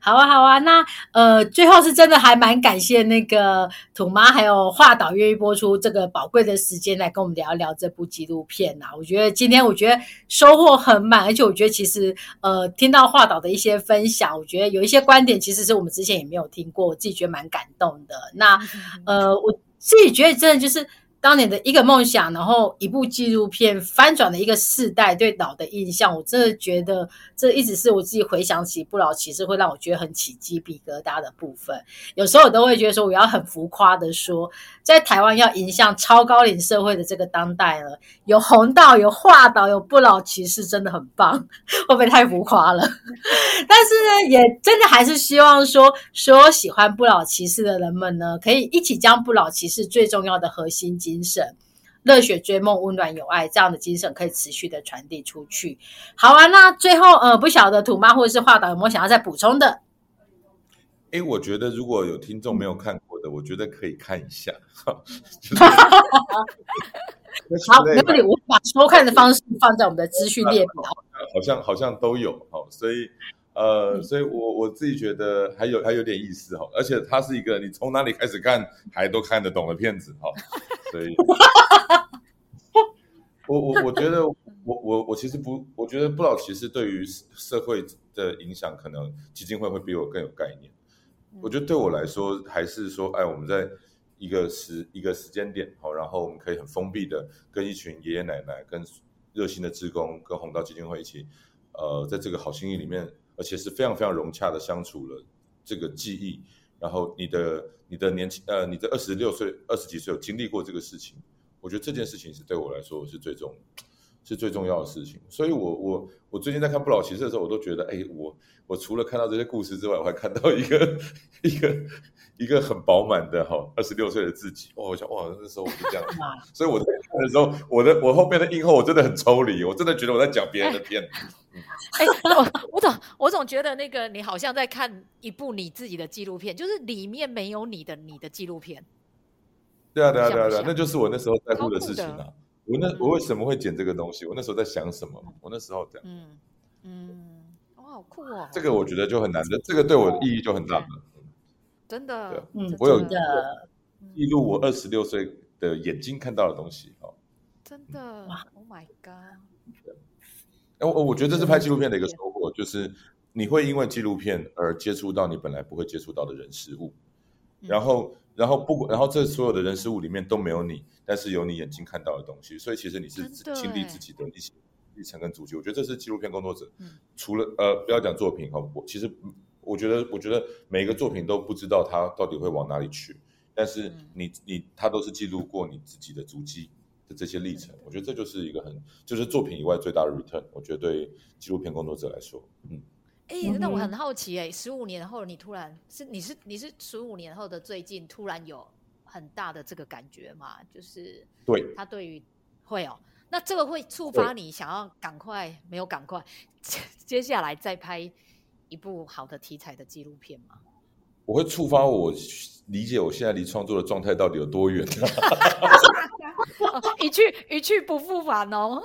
好啊好啊，那呃最后是真的还蛮感谢那个土妈还有华导愿意播出这个宝贵的时间来跟我们聊一聊这部纪录片呐。我觉得今天我觉得收获很满，而且我觉得其实呃听到华导的一些分享，我觉得有一些观点其实是我们之前也没有听过，我自己觉得蛮感动的。那 呃我自己觉得真的就是。当年的一个梦想，然后一部纪录片翻转了一个世代对岛的印象，我真的觉得这一直是我自己回想起不老骑士会让我觉得很起鸡皮疙瘩的部分。有时候我都会觉得说，我要很浮夸的说，在台湾要迎向超高龄社会的这个当代了，有红道、有画岛、有不老骑士，真的很棒，会不会太浮夸了？但是呢，也真的还是希望说，所有喜欢不老骑士的人们呢，可以一起将不老骑士最重要的核心。精神，热血追梦，温暖有爱，这样的精神可以持续的传递出去。好啊，那最后呃，不晓得土妈或者是画导有没有想要再补充的？哎，我觉得如果有听众没有看过的，我觉得可以看一下。好，没问题，我把收看的方式放在我们的资讯 列表。好像好像都有，好，所以。呃，所以我我自己觉得还有还有点意思哈，而且它是一个你从哪里开始看还都看得懂的片子哈，所以，我我我觉得我我我其实不，我觉得不老骑士对于社会的影响，可能基金会会比我更有概念。我觉得对我来说，还是说，哎，我们在一个时一个时间点好，然后我们可以很封闭的跟一群爷爷奶奶、跟热心的职工、跟红道基金会一起，呃，在这个好心意里面。而且是非常非常融洽的相处了这个记忆，然后你的你的年轻呃，你的二十六岁二十几岁有经历过这个事情，我觉得这件事情是对我来说是最重是最重要的事情。所以，我我我最近在看不老骑士的时候，我都觉得，哎，我我除了看到这些故事之外，我还看到一个 一个一个很饱满的哈二十六岁的自己。哦，我想哇，那时候我是这样，所以我在看的时候，我的我后面的映后我真的很抽离，我真的觉得我在讲别人的片。哎，我我总我总觉得那个你好像在看一部你自己的纪录片，就是里面没有你的你的纪录片。对啊，对啊，对啊，对啊，那就是我那时候在乎的事情啊。我那我为什么会剪这个东西？我那时候在想什么？我那时候这样。嗯嗯，哇，好酷哦！这个我觉得就很难的，这个对我的意义就很大了。真的，嗯，我有记录我二十六岁的眼睛看到的东西哦。真的，哇，Oh my god！我我觉得这是拍纪录片的一个收获，就是你会因为纪录片而接触到你本来不会接触到的人事物，然后然后不管然后这所有的人事物里面都没有你，但是有你眼睛看到的东西，所以其实你是经历自己的一些历程跟足迹。我觉得这是纪录片工作者，除了呃不要讲作品哈，我其实我觉得我觉得每一个作品都不知道它到底会往哪里去，但是你你它都是记录过你自己的足迹。的这些历程，我觉得这就是一个很，就是作品以外最大的 return。我觉得对纪录片工作者来说，嗯，哎，那我很好奇，哎，十五年后你突然是你是你是十五年后的最近突然有很大的这个感觉嘛？就是对他对于会哦，那这个会触发你想要赶快没有赶快接下来再拍一部好的题材的纪录片吗？我会触发我理解我现在离创作的状态到底有多远。一去一去不复返哦。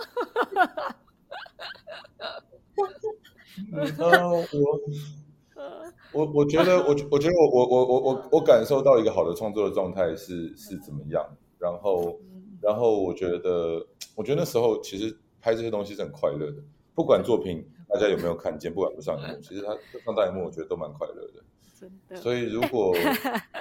我 我我觉得我我觉得我我我我我我感受到一个好的创作的状态是是怎么样，然后然后我觉得我觉得那时候其实拍这些东西是很快乐的，不管作品大家有没有看见，不管不上荧幕，其实它上大荧幕我觉得都蛮快乐的。真的。所以如果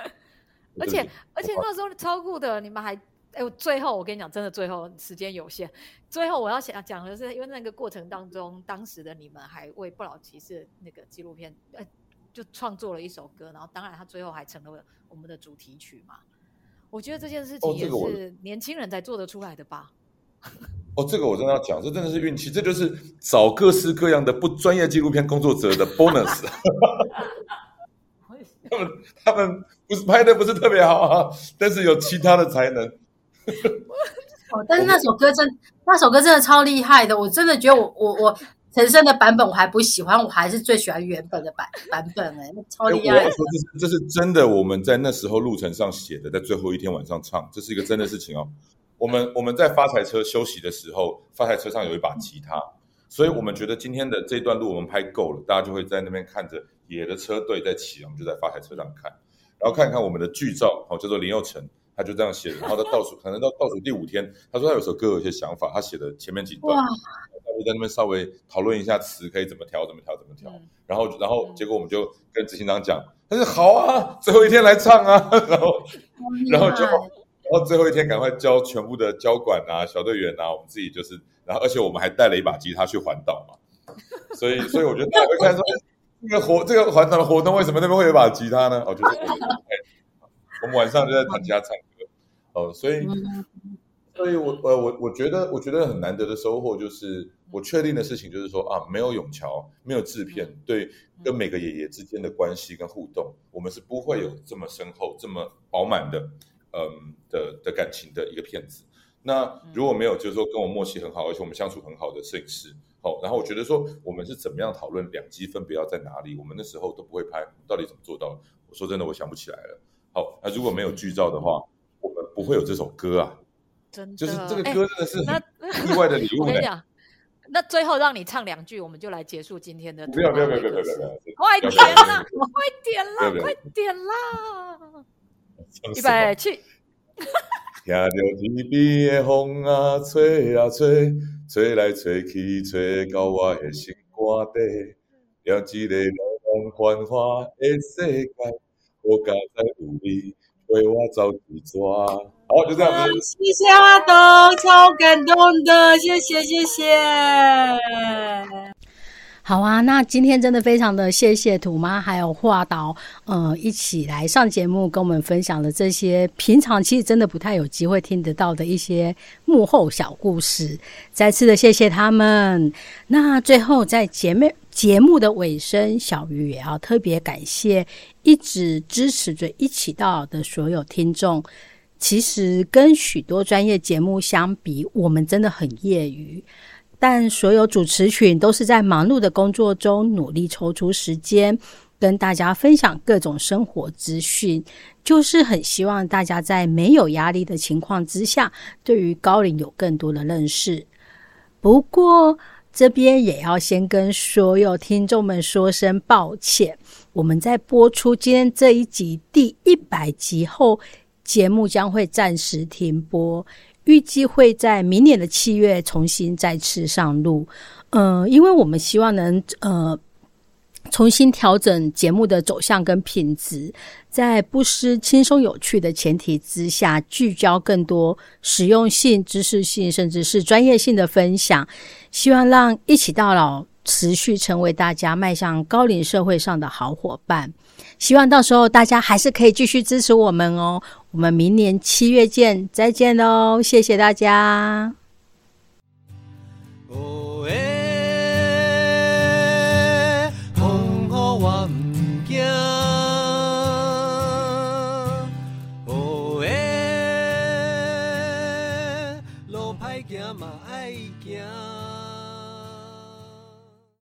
而且而且那时候超酷的，你们还。哎，我最后我跟你讲，真的最后时间有限。最后我要想讲的是，因为那个过程当中，当时的你们还为不老骑士那个纪录片，呃，就创作了一首歌，然后当然他最后还成了我们的主题曲嘛。我觉得这件事情也是年轻人才做得出来的吧。哦，这个我真的要讲，这真的是运气，这就是找各式各样的不专业纪录片工作者的 bonus。他们他们不是拍的不是特别好啊，但是有其他的才能。哦，但是那首歌真，那首歌真的超厉害的。我真的觉得我我我陈升的版本我还不喜欢，我还是最喜欢原本的版 版本哎，超厉害。我说这是这是真的，我们在那时候路程上写的，在最后一天晚上唱，这是一个真的事情哦。我们我们在发财车休息的时候，发财车上有一把吉他，所以我们觉得今天的这段路我们拍够了，大家就会在那边看着野的车队在骑，我们就在发财车上看，然后看看我们的剧照，哦，叫做林佑成。他就这样写，然后他倒数，可能到倒数第五天，他说他有首歌有一些想法，他写的前面几段，他就在那边稍微讨论一下词可以怎么调，怎么调，怎么调。然后，然后结果我们就跟执行长讲，他说好啊，最后一天来唱啊。然后，然后就，然后最后一天赶快教全部的交管啊、小队员啊，我们自己就是，然后而且我们还带了一把吉他去环岛嘛。所以，所以我觉得大家会看说，这个活这个环岛的活动为什么那边会有一把吉他呢？我觉得。我们晚上就在弹吉他唱歌，哦，所以，所以我呃，我我觉得，我觉得很难得的收获就是，我确定的事情就是说啊，没有永桥，没有制片，对，跟每个爷爷之间的关系跟互动，我们是不会有这么深厚、这么饱满的，嗯的的感情的一个片子。那如果没有，就是说跟我默契很好，而且我们相处很好的摄影师，哦，然后我觉得说我们是怎么样讨论两机分别要在哪里，我们那时候都不会拍，到底怎么做到？我说真的，我想不起来了。好，那如果没有剧照的话，我们不会有这首歌啊。真的，就是这个歌真的是意外的礼物。我跟你讲，那最后让你唱两句，我们就来结束今天的。不要不要不要不要不要！快点啦，快点啦，快点啦！预备起。听着天边的风啊，吹啊吹，吹来吹去，吹到我的心肝底，让一个浪漫繁华的世界。我刚才努力为我找一抓，好，就这样子。谢谢阿东，超感动的，谢谢谢谢。好啊，那今天真的非常的谢谢土妈还有画导，呃，一起来上节目跟我们分享了这些平常其实真的不太有机会听得到的一些幕后小故事，再次的谢谢他们。那最后在节目节目的尾声，小鱼也要特别感谢一直支持着一起到的所有听众。其实跟许多专业节目相比，我们真的很业余。但所有主持群都是在忙碌的工作中努力抽出时间跟大家分享各种生活资讯，就是很希望大家在没有压力的情况之下，对于高龄有更多的认识。不过这边也要先跟所有听众们说声抱歉，我们在播出今天这一集第一百集后，节目将会暂时停播。预计会在明年的七月重新再次上路，呃，因为我们希望能呃重新调整节目的走向跟品质，在不失轻松有趣的前提之下，聚焦更多实用性、知识性，甚至是专业性的分享，希望让一起到老持续成为大家迈向高龄社会上的好伙伴。希望到时候大家还是可以继续支持我们哦。我们明年七月见，再见喽！谢谢大家。哦耶，